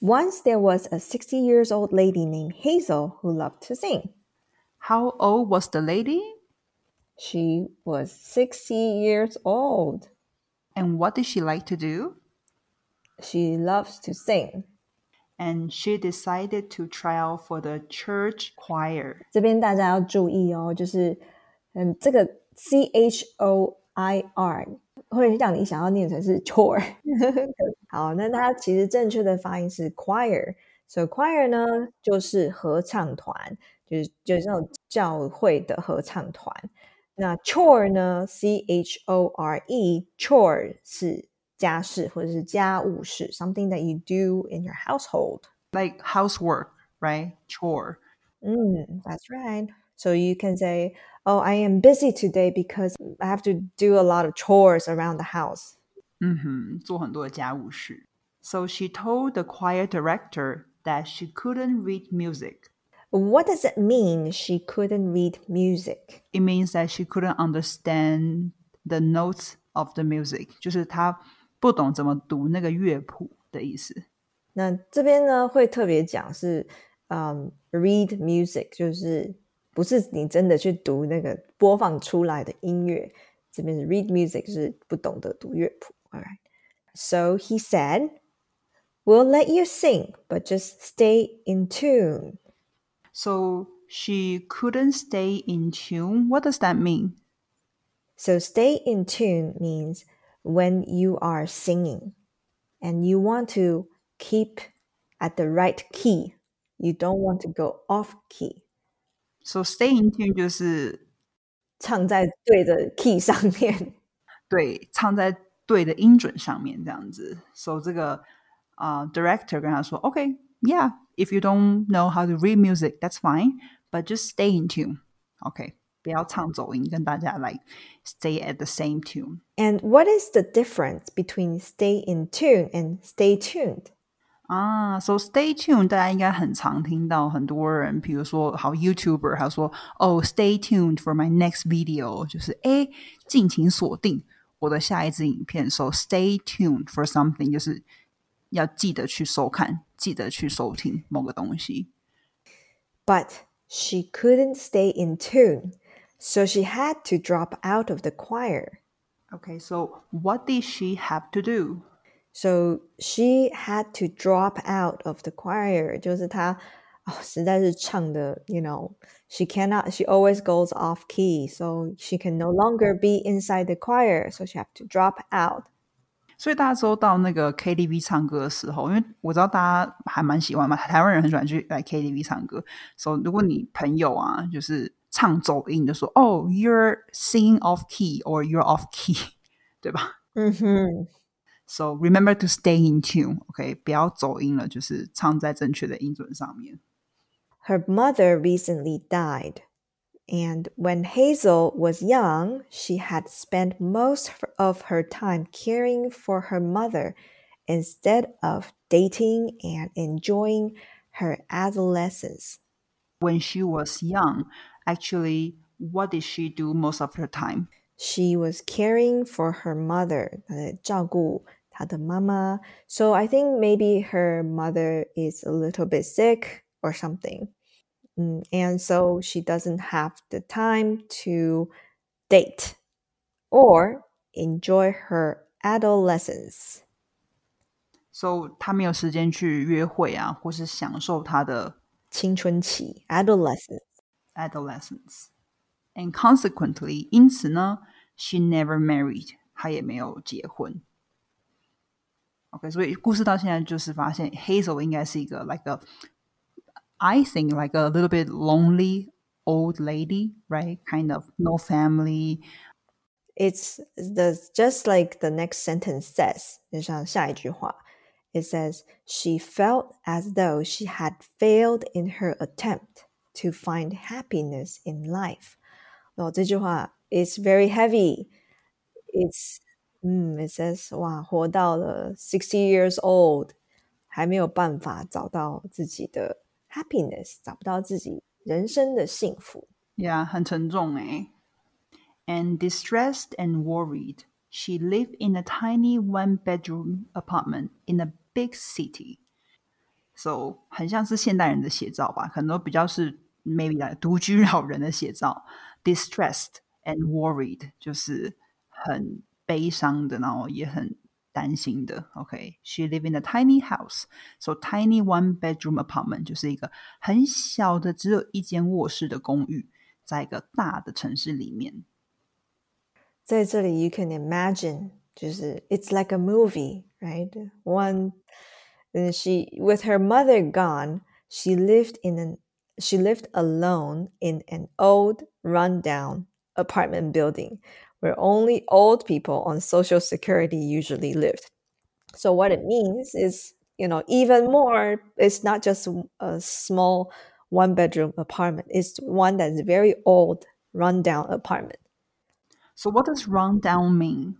Once there was a 60 years old lady named Hazel who loved to sing. How old was the lady? She was 60 years old. And what did she like to do? She loves to sing. And she decided to try out for the church choir. 这边大家要注意哦，就是嗯，这个 C H O I R 会让你想要念成是 chore。好，那它其实正确的发音是 choir。So choir 呢，就是合唱团，就是就是那种教会的合唱团。那 chore 呢，C H O R E，chore 是家事或者是家务事，something that you do in your household, like housework, right? Chore. Mm, that's right. So you can say, "Oh, I am busy today because I have to do a lot of chores around the house." 嗯哼，做很多的家务事。So she told the choir director that she couldn't read music. What does it mean she couldn't read music? It means that she couldn't understand the notes of the music，就是她不懂怎么读那个乐谱的意思。那这边呢会特别讲是，嗯、um,，read music 就是 不是你真的去读那个播放出来的音乐，这边是 read music 是不懂得读乐谱。All right. So he said, "We'll let you sing, but just stay in tune." So she couldn't stay in tune. What does that mean? So stay in tune means when you are singing and you want to keep at the right key. You don't want to go off key. So stay in tune 就是唱在对的 key 上面，对，唱在对的音准上面这样子。So 这个啊、uh, director 跟他说，OK，yeah，、okay, if you don't know how to read music, that's fine, but just stay in tune. OK，不要唱走音，跟大家 like stay at the same tune. And what is the difference between stay in tune and stay tuned? 啊，so stay tuned，大家应该很常听到很多人，比如说好 YouTuber，他说哦，stay tuned for my next video，就是哎，敬请锁定我的下一支影片。So stay tuned for something，就是要记得去收看，记得去收听某个东西。 But she couldn't stay in tune, so she had to drop out of the choir. Okay, so what did she have to do? So she had to drop out of the choir. 就是她哦，实在是唱的，you know, she cannot. She always goes off key, so she can no longer be inside the choir. So she had to drop out. 所以大家说到那个 KTV 唱歌的时候，因为我知道大家还蛮喜欢嘛，台湾人很喜欢去来 KTV 唱歌。所、so, 以如果你朋友啊，就是唱走音，就说哦、oh,，you're singing off key or you're off key，对吧？嗯哼。 So remember to stay in tune, OK？不要走音了，就是唱在正确的音准上面。 Her mother recently died, and when Hazel was young, she had spent most of her time caring for her mother instead of dating and enjoying her adolescence. When she was young, actually, what did she do most of her time? She was caring for her mother, 照顾 她的妈妈. So I think maybe her mother is a little bit sick or something. Mm, and so she doesn't have the time to date or enjoy her adolescence. So 她没有时间去约会啊，或是享受她的青春期 adolescence. adolescence. And consequently, 因此呢，she never married，她也没有结婚。 OK，所以故事到现在就是发现 Hazel 应该是一个 like a I think like a little bit lonely old lady, right? Kind of no family. It's the just like the next sentence says. 就像下一句话, it says she felt as though she had failed in her attempt to find happiness in life. 哦，这句话 is very heavy. It's 嗯，it says 哇，活到了 sixty years old，还没有办法找到自己的 happiness，找不到自己人生的幸福。 Yeah，很沉重诶。And distressed and worried, she lived in a tiny one-bedroom apartment in a big city. ，so 很像是现代人的写照吧，可能比较是 maybe 来独居老人的写照，distressed and worried 就是很 悲伤的，然后也很担心的。OK，she、okay? live in a tiny house，so tiny one bedroom apartment 就是一个很小的只有一间卧室的公寓，在一个大的城市里面。在这里，you can imagine，就是 it's like a movie，right？One and she with her mother gone she lived in an she lived alone in an old rundown apartment building where only old people on social security usually lived so what it means is you know even more it's not just a small one bedroom apartment it's one that's very old rundown apartment so what does rundown mean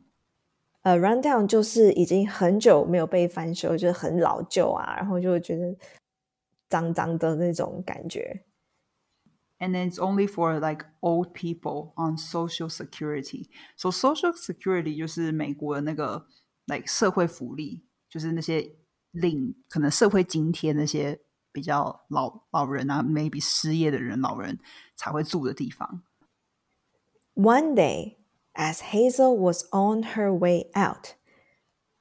呃，rundown 就是已经很久没有被翻修，就是很老旧啊，然后就会觉得脏脏的那种感觉。 And then it's only for like old people on social security. So social security 就是美国的那个 like 社会福利，就是那些领可能社会津贴那些比较老老人啊，maybe 失业的人老人才会住的地方。One day as Hazel was on her way out,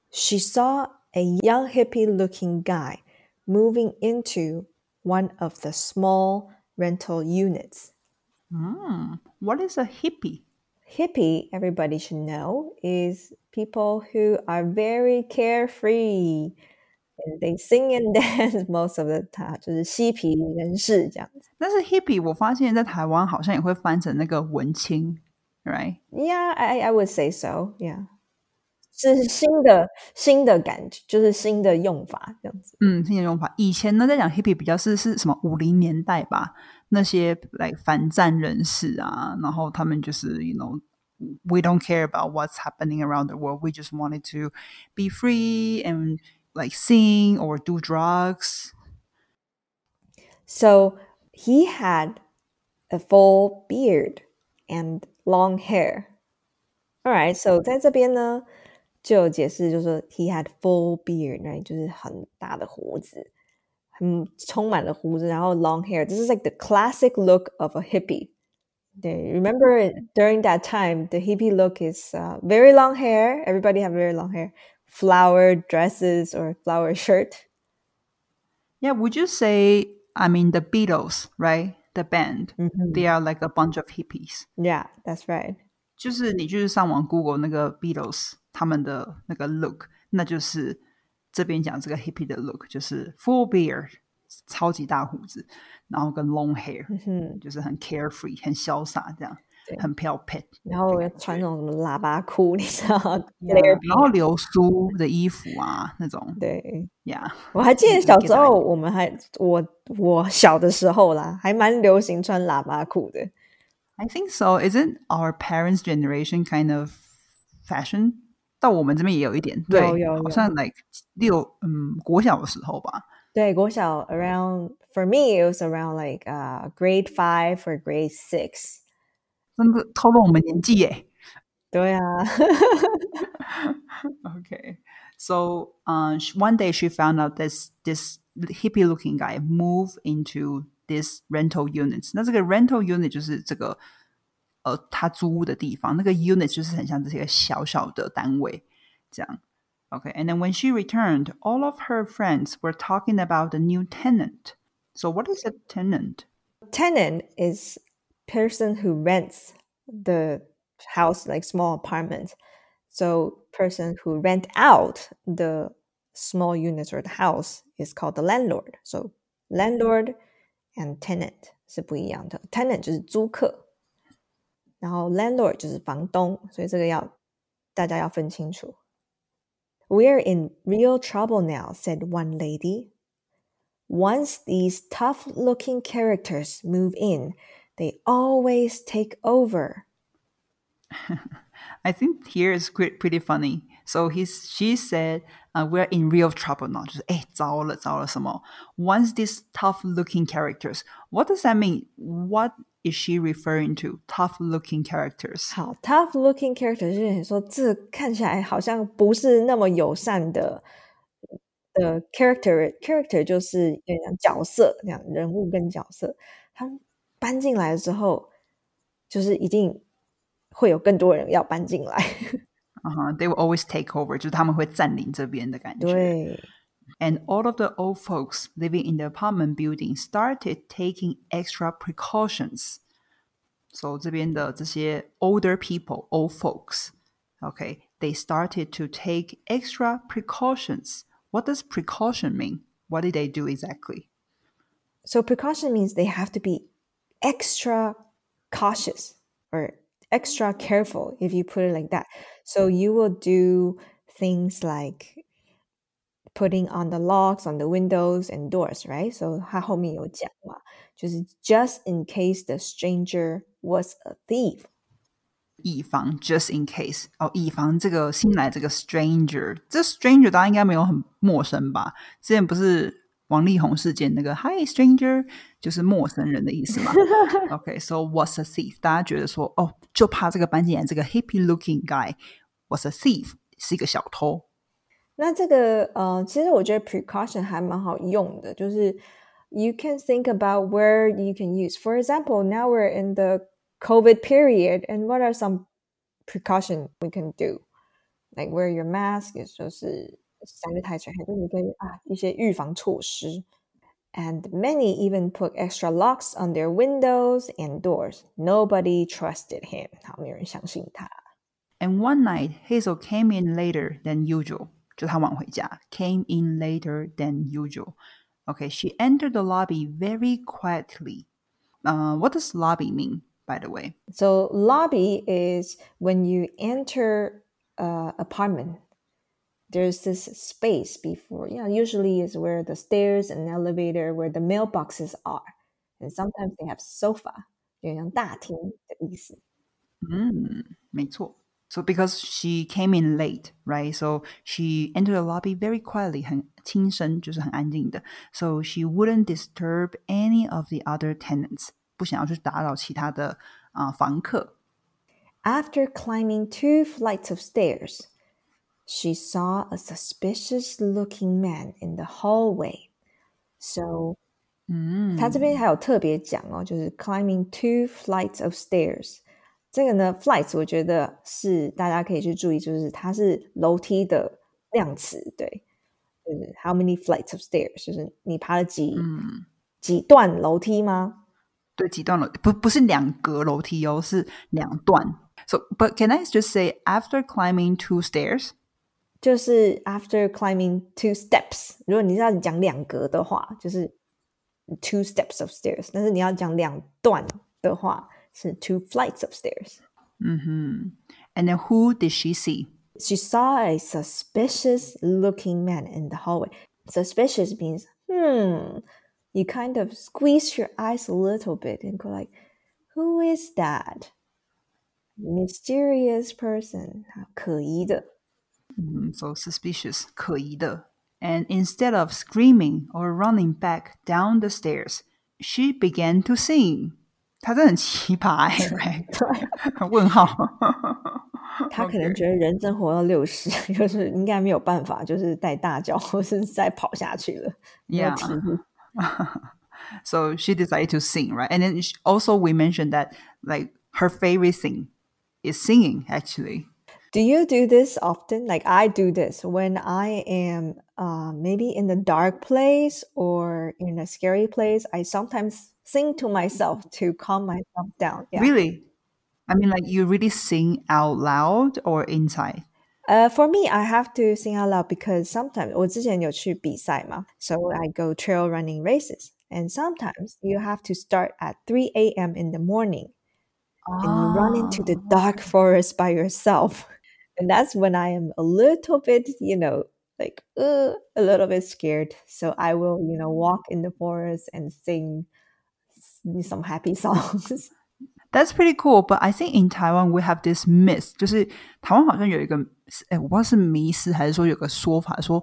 she saw a young hippie looking guy moving into one of the small rental units. Mm, what is a hippie? Hippie, everybody should know, is people who are very carefree. And they sing and dance most of the time，就是嬉皮人士这样子。但是 hippie，我发现在台湾好像也会翻成那个文青。right? Yeah, I I would say so. Yeah. 是新的新的感觉，就是新的用法这样子。嗯，新的用法。以前呢，在讲 hippie 比较是是什么五零年代吧，那些来反战人士啊，然后他们就是 you know we don't care about what's happening around the world. We just wanted to be free and like sing or do drugs. So he had a full beard and long hair. All right, so 在这边呢， 就有解释，就是说 he had full beard, right？就是很大的胡子，很充满了胡子，然后 long hair. This is like the classic look of a hippie. remember during that time, the hippie look is uh, very long hair. Everybody have very long hair, flower dresses or flower shirt. Yeah, would you say? I mean, the Beatles, right? the band. Mm-hmm. They are like a bunch of hippies. Yeah, that's right. 就是你就是上网 Google 那个 Beatles 他们的那个 look，那就是这边讲这个 hippie 的 look，就是 full beard，超级大胡子，然后跟 long hair，、嗯、就是很 carefree，很潇洒这样。很飘撇，然后穿那种什么喇叭裤，你知道？然后流苏的衣服啊，那种。对呀，我还记得小时候，我们还我我小的时候啦，还蛮流行穿喇叭裤的。I think so. Isn't our parents' generation kind of fashion？ 到我们这边也有一点，对，好像 like 六嗯国小的时候吧。对，国小 around for me it was around like uh grade five or grade six。真的透露我们年纪耶。对啊。okay. So uh, one day she found out this this hippie looking guy move into this rental units。那这个 rental unit 就是这个 呃他租屋的地方，那个 unit 就是很像这些小小的单位这样。Okay, and then when she returned, all of her friends were talking about the new tenant. So what is a tenant? Tenant is person who rents the house like small apartment so person who rent out the small units or the house is called the landlord so landlord and tenant 是不一样的 tenant 就是租客 然后 landlord 就是房东所以这个要大家要分清楚 We're in real trouble now, said one lady. Once these tough looking characters move in, they always take over. I think here is pretty funny. So he's she said, uh, "We're in real trouble now." Once these tough-looking characters, what does that mean? What is she referring to? Tough-looking characters. 好，tough-looking characters 就是说这看起来好像不是那么友善的 的 character character 就是有点像角色那样，人物跟角色，他们搬进来之后，就是一定会有更多人要搬进来。啊哈、uh-huh,，They will always take over，就是他们会占领这边的感觉。对。 And all of the old folks living in the apartment building started taking extra precautions. So 这边的这些 older people, old folks, okay, they started to take extra precautions. What does precaution mean? What did they do exactly? So precaution means they have to be extra cautious or extra careful if you put it like that. So you will do things like putting on the locks on the windows and doors, right? So 它后面有讲嘛，就是 just in case the stranger was a thief. 以防 just in case 哦，以防这个新来这个 stranger，这 stranger 大家应该没有很陌生吧？之前不是王力宏事件那个 Hi stranger 就是陌生人的意思嘛？OK，so、okay, was a thief，大家觉得说哦，就怕这个搬进来这个 hippie looking guy was a thief，是一个小偷。 那这个呃，其实我觉得 precaution 还蛮好用的，就是 you can think about where you can use. For example, now we're in the COVID period, and what are some precaution we can do? Like wear your mask，也就是sanitizer，还是你可以啊一些预防措施。And many even put extra locks on their windows and doors. Nobody trusted him. 好，没有人相信他。 And one night, Hazel came in later than usual. 就她晚回家，came in later than usual. Okay, she entered the lobby very quietly. Uh, what does lobby mean, by the way? So lobby is when you enter a apartment. There's this space before, you know, usually is where the stairs and elevator, where the mailboxes are, and sometimes they have sofa. 有点像大厅的意思。嗯，没错。 So because she came in late, right? So she entered the lobby very quietly, 很轻声，就是很安静的。So she wouldn't disturb any of the other tenants，不想要去打扰其他的啊、呃、房客。 After climbing two flights of stairs, she saw a suspicious-looking man in the hallway. So 嗯，他这边还有特别讲哦，就是 climbing two flights of stairs。 这个呢，flights 我觉得是大家可以去注意，就是它是楼梯的量词，对，就是 how many flights of stairs，就是你爬了几、嗯，几段楼梯吗？对，几段楼不不是两格楼梯哦，是两段。So, but can I just say after climbing two stairs? 就是 after climbing two steps。如果你是要讲两格的话，就是 two steps of stairs。但是你要讲两段的话，是 two flights of stairs。嗯哼。And then who did she see? She saw a suspicious looking man in the hallway. Suspicious means, hmm, you kind of squeeze your eyes a little bit and go like, who is that? Mysterious person. 可疑的。嗯，so suspicious，可疑的。And instead of screaming or running back down the stairs, she began to sing. 她真的很奇葩哎、欸，问号。他可能觉得人生活到六十，就是应该没有办法，就是带大脚或是再跑下去了。 Yeah. 没有体力 so she decided to sing, right? And then she, also we mentioned that like her favorite thing is singing actually. Do you do this often? Like I do this when I am uh, maybe in a dark place or in a scary place. I sometimes sing to myself to calm myself down. Yeah. Really? I mean like you really sing out loud or inside? Uh, for me, I have to sing out loud because sometimes 我之前有去比赛嘛, so I go trail running races. And sometimes you have to start at 3 a.m. in the morning and you run into the dark forest by yourself. And that's when I am a little bit, you know, like uh, a little bit scared. So I will, you know, walk in the forest and sing s- some happy songs. That's pretty cool, but I think in Taiwan we have this myth，就是台湾好像有一个，哎，我不知道是迷思还是说有个说法说，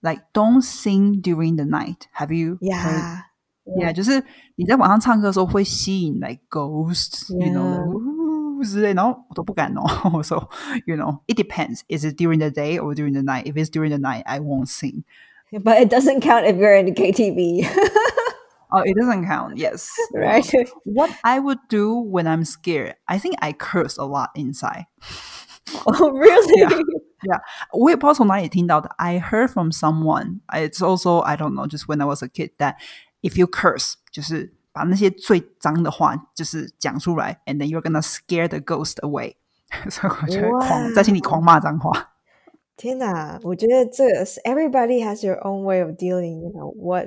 like don't sing during the night. Have you? heard- yeah. Yeah，就是你在晚上唱歌的时候会吸引 like ghosts，you know， Yeah. 呜之类，然后我都不敢哦。So you know, it depends. Is it during the day or during the night? If it's during the night, I won't sing. but it doesn't count if you're in the KTV. Oh, it doesn't count. Yes. right? What I would do when I'm scared, I think I curse a lot inside. oh, really? Yeah. 我也不知道从哪里听到的。I heard from someone. It's also I don't know. Just when I was a kid, that if you curse, 就是把那些最脏的话就是讲出来，and then you're gonna scare the ghost away. 所以我就会狂在心里狂骂脏话。天哪，我觉得这个是 everybody has their own way of dealing, you know, what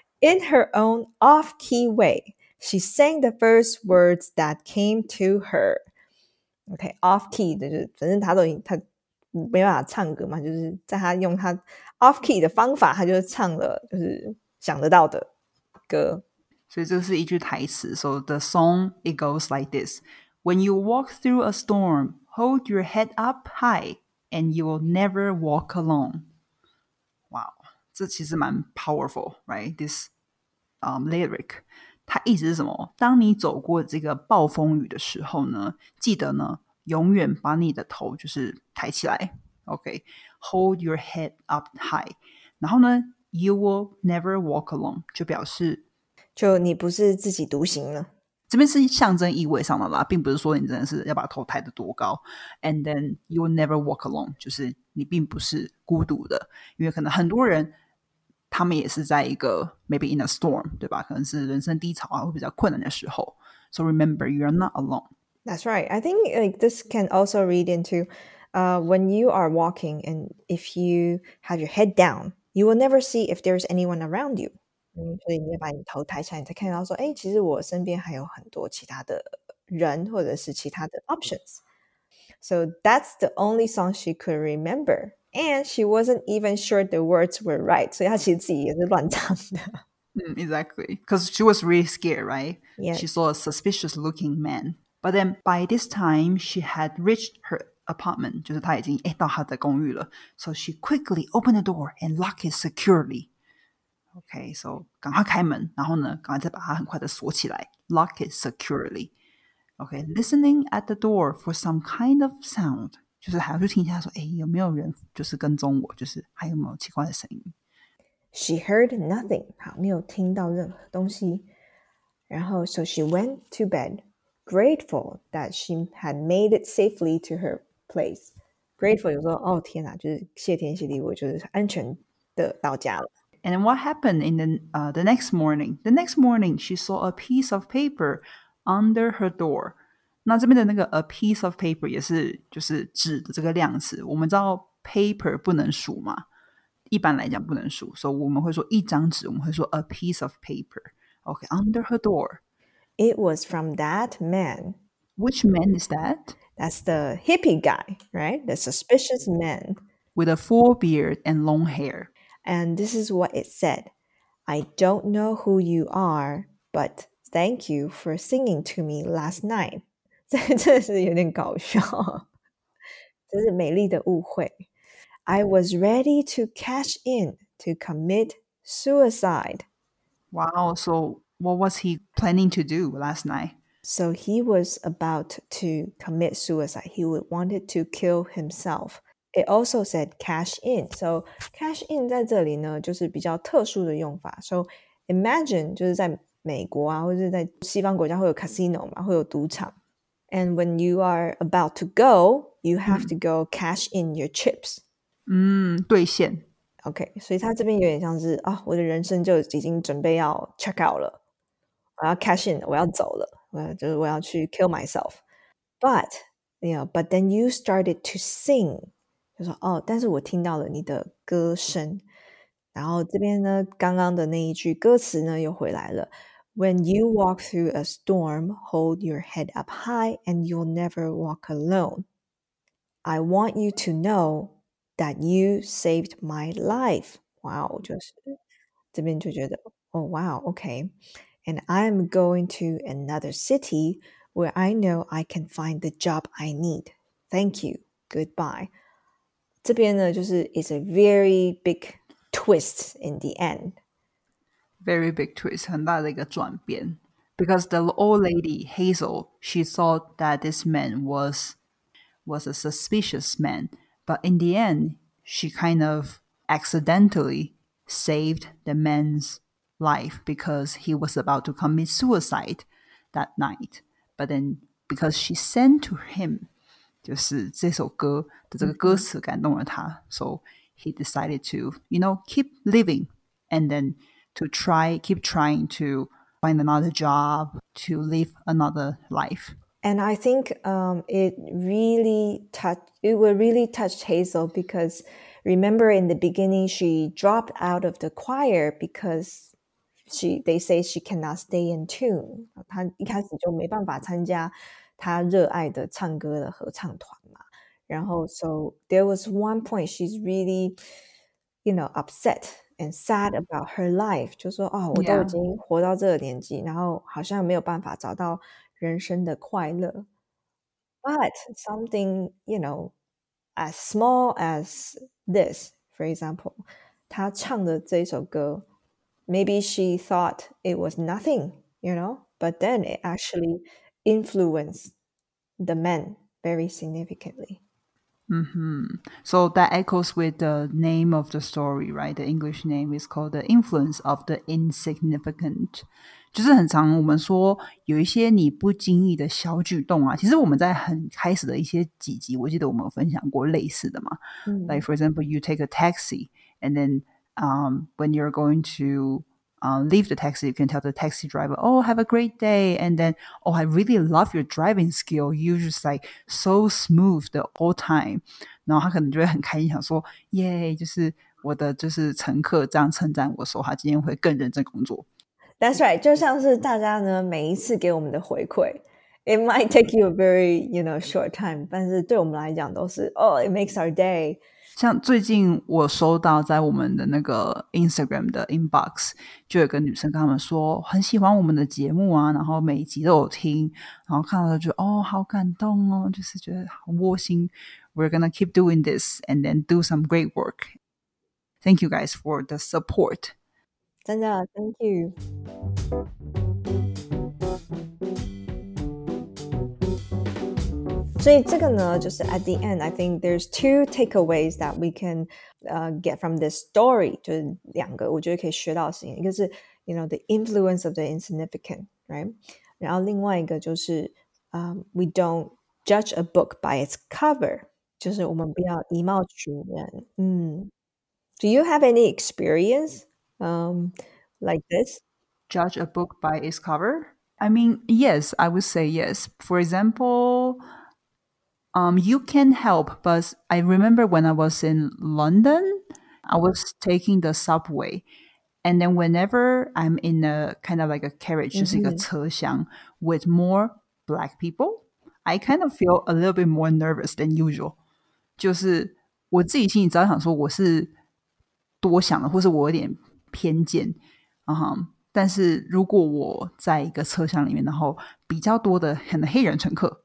in her own off key way, she sang the first words that came to her. Okay, off key 的就是反正他都已经他没办法唱歌嘛，就是在他用他 off key 的方法，他就唱了就是想得到的歌。所以这是一句台词。So the song it goes like this: When you walk through a storm, hold your head up high, and you will never walk alone. Wow，这其实蛮 powerful, right? This um lyric，它意思是什么？当你走过这个暴风雨的时候呢，记得呢，永远把你的头就是抬起来。OK，hold、your head up high，然后呢，you will never walk alone，就表示就你不是自己独行了。这边是象征意味上的啦，并不是说你真的是要把头抬得多高。And then you will never walk alone，就是 你并不是孤独的，因为可能很多人他们也是在一个 maybe in a storm，对吧？可能是人生低潮啊，会比较困难的时候。So remember, you are not alone. That's right. I think like this can also read into uh, when you are walking and if you have your head down, you will never see if there's anyone around you. 嗯，所以你要把你头抬起来，你才看到说，哎，其实我身边还有很多其他的人，或者是其他的 options. So that's the only song she could remember, and she wasn't even sure the words were right. 所以她其实自己也是乱唱的。 Mm, exactly. Because she was really scared, right? Yeah. She saw a suspicious looking man. But then by this time, she had reached her apartment. 就是她已经诶到她的公寓了。So she quickly opened the door and locked it securely. Okay, so 赶快开门，然后呢，赶快再把它很快的锁起来，lock it securely. Okay, listening at the door for some kind of sound. 就是还要去听一下说，诶，有没有人就是跟踪我？就是还有没有奇怪的声音？ She heard nothing，好，没有听到任何东西。然后，so she went to bed, grateful that she had made it safely to her place. Grateful 有时候，哦天哪，就是谢天谢地，我就是安全的到家了。 And then what happened in the uh, the next morning? The next morning, she saw a piece of paper under her door. 那这边的那个 a piece of paper 也是就是纸的这个量词。我们知道 paper 不能数嘛，一般来讲不能数，所以我们会说一张纸，我们会说 a piece of paper. Okay, under her door. It was from that man. Which man is that? That's the hippie guy, right? The suspicious man. With a full beard and long hair. And this is what it said I don't know who you are, but thank you for singing to me last night. 这真的是有点搞笑，这是美丽的误会。I was ready to cash in to commit suicide. Wow. So what was he planning to do last night? So he was about to commit suicide. He would wanted to kill himself. It also said cash in. So cash in 在这里呢，就是比较特殊的用法。So imagine 就是在 美国啊，或者在西方国家会有 casino 嘛，会有赌场。And when you are about to go, you have to go cash in your chips. 嗯，兑现。OK，所以他这边有点像是啊，我的人生就已经准备要 check out 了，我要 cash in，我要走了，我要就是我要去 kill myself。But you know, but then you started to sing，就说哦，但是我听到了你的歌声。然后这边呢，刚刚的那一句歌词呢又回来了。When you walk through a storm, hold your head up high, and you'll never walk alone. I want you to know that you saved my life. 哇哦，就是 这边就觉得哦，wow，OK，and I'm going to another city where I know I can find the job I need. Thank you. Goodbye. 这边呢，就是 is a very big twist in the end. Very big twist，很大的一个转变。Because the old lady Hazel, she thought that this man was was a suspicious man, but in the end, she kind of accidentally saved the man's life because he was about to commit suicide that night. But then, because she sent to him 就是这首歌的这个歌词感动了他，so he decided to you know keep living and then to try keep trying to find another job to live another life. And I think um, it really touched. It will really touch Hazel because remember in the beginning she dropped out of the choir because she they say she cannot stay in tune. 她一开始就没办法参加他热爱的唱歌的合唱团嘛。然后，so there was one point she's really, you know, upset and sad about her life，就说哦，我都已经活到这个年纪，然后好像没有办法找到人生的快乐。But something, you know, as small as this, for example，她唱的这首歌，maybe she thought it was nothing, you know, but then it actually influence the men very significantly. Mm-hmm. So that echoes with the name of the story, right? The English name is called The Influence of the Insignificant. 就是很常我们说有一些你不经意的小举动啊，其实我们在很开始的一些几集，我记得我们有分享过类似的嘛。嗯、like for example, you take a taxi and then um, when you're going to uh, leave the taxi, you can tell the taxi driver, "Oh, have a great day," and then, "Oh, I really love your driving skill. You just like so smooth the whole time." 然后他可能就会很开心，想说：“耶，就是我的就是乘客这样称赞我说，他今天会更认真工作。” That's right，就像是大家呢每一次给我们的回馈。It might take you a very, you know, short time，但是对我们来讲都是，Oh, it makes our day. 像最近我收到在我们的那个 Instagram 的 inbox，就有个女生跟他们说很喜欢我们的节目啊，然后每一集都有听，然后看到就哦好感动哦，就是觉得好窝心。We're gonna keep doing this and then do some great work. Thank you guys for the support. 真的，Thank you. 所以这个呢，就是 at the end, I think there's two takeaways that we can uh, get from this story，就是两个我觉得可以学到的事情，一个是 you know the influence of the insignificant, right？然后另外一个就是嗯、um,，we don't judge a book by its cover，就是我们不要以貌取人。嗯，Do you have any experience um like this? Judge a book by its cover? I mean, yes, I would say yes. For example um, you can help, but I remember when I was in London, I was taking the subway. And then whenever I'm in a kind of like a carriage, mm-hmm. just like a 车厢 with more black people, I kind of feel a little bit more nervous than usual. 就是我自己心里知道想说我是多想了，或是我有点偏见，啊、uh，huh, 但是如果我在一个车厢里面，然后比较多的可能黑人乘客，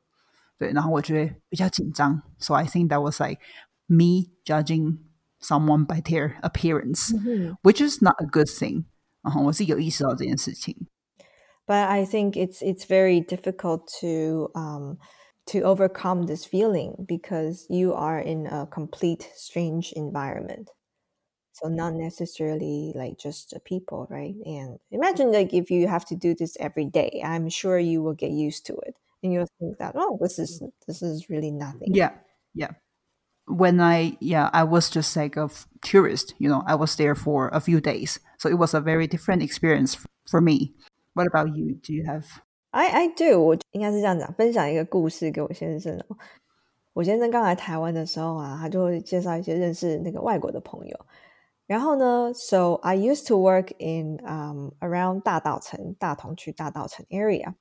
对，然后我觉得比较紧张，so I think that was like me judging someone by their appearance, mm-hmm. which is not a good thing. 然后我是有意识到这件事情。But I think it's it's very difficult to um to overcome this feeling because you are in a complete strange environment. So not necessarily like just the people, right? And imagine like if you have to do this every day, I'm sure you will get used to it and you'll think that oh this is mm. this is really nothing. Yeah yeah. When i yeah i was just like a tourist you know i was there for a few days. So it was a very different experience for me. What about you? Do you have i i do. 我应该是这样讲分享一个故事给我先生哦。我先生刚来台湾的时候啊，他就会介绍一些认识那个外国的朋友。然后呢，so I used to work in um around 大稻埕大同区大稻埕 area。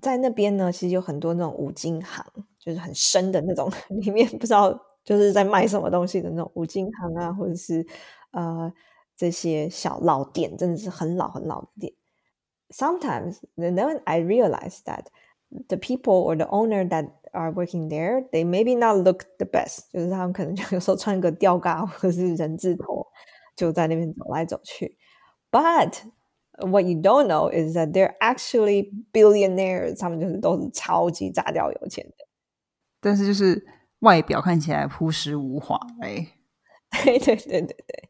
在那边呢，其实有很多那种五金行，就是很深的那种，里面不知道就是在卖什么东西的那种五金行啊，或者是呃这些小老店，真的是很老很老的店。Sometimes, then I realize that the people or the owner that are working there, they maybe not look the best，就是他们可能就有时候穿个吊嘎或者是人字拖，就在那边走来走去。But what you don't know is that they're actually billionaires，他们就是都是超级炸掉有钱的。但是就是外表看起来朴实无华，哎，对对对对对。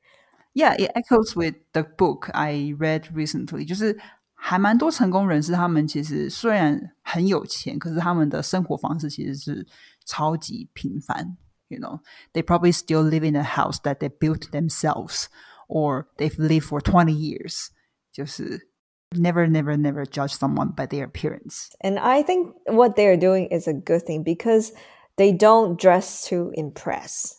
Yeah, it echoes with the book I read recently. 就是还蛮多成功人士，他们其实虽然很有钱，可是他们的生活方式其实是超级平凡。You know, they probably still live in a house that they built themselves, or they've lived for twenty years. 就是 never, never, never judge someone by their appearance. And I think what they're doing is a good thing because they don't dress to impress.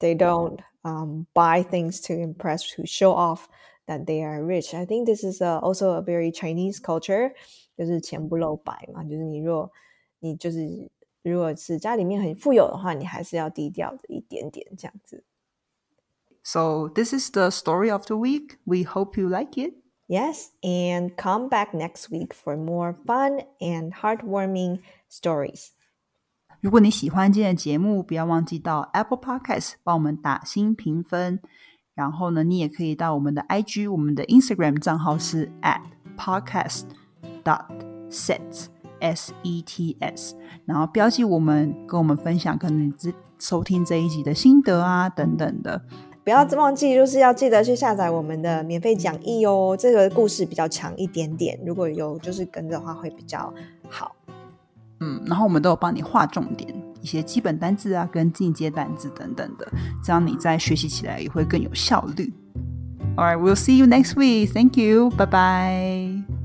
They don't um, buy things to impress, to show off that they are rich. I think this is a, also a very Chinese culture，就是钱不露白嘛，就是你若你就是如果是家里面很富有的话，你还是要低调的一点点这样子。So this is the story of the week. We hope you like it. Yes, and come back next week for more fun and heartwarming stories. 如果你喜欢今天的节目，不要忘记到 Apple Podcast 帮我们打新评分。然后呢，你也可以到我们的 IG，我们的 Instagram 账号是 at podcast dot sets s e t s，然后标记我们，跟我们分享可能你收听这一集的心得啊等等的。 不要忘记，就是要记得去下载我们的免费讲义哦。这个故事比较长一点点，如果有就是跟着的话会比较好。嗯，然后我们都有帮你划重点。一些基本单字啊，跟进阶单字等等的，这样你在学习起来也会更有效率。All right, we'll see you next week. Thank you. Bye bye.